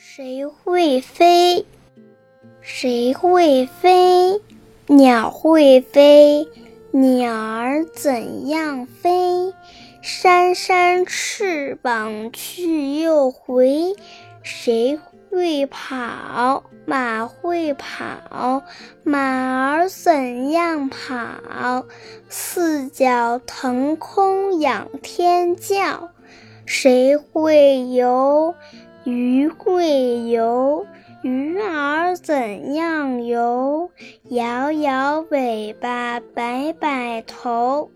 谁会飞？谁会飞？鸟会飞。鸟儿怎样飞？扇扇翅膀去又回。谁会跑？马会跑。马儿怎样跑？四脚腾空仰天叫。谁会游？鱼会游，鱼儿怎样游？摇摇尾巴，摆摆头。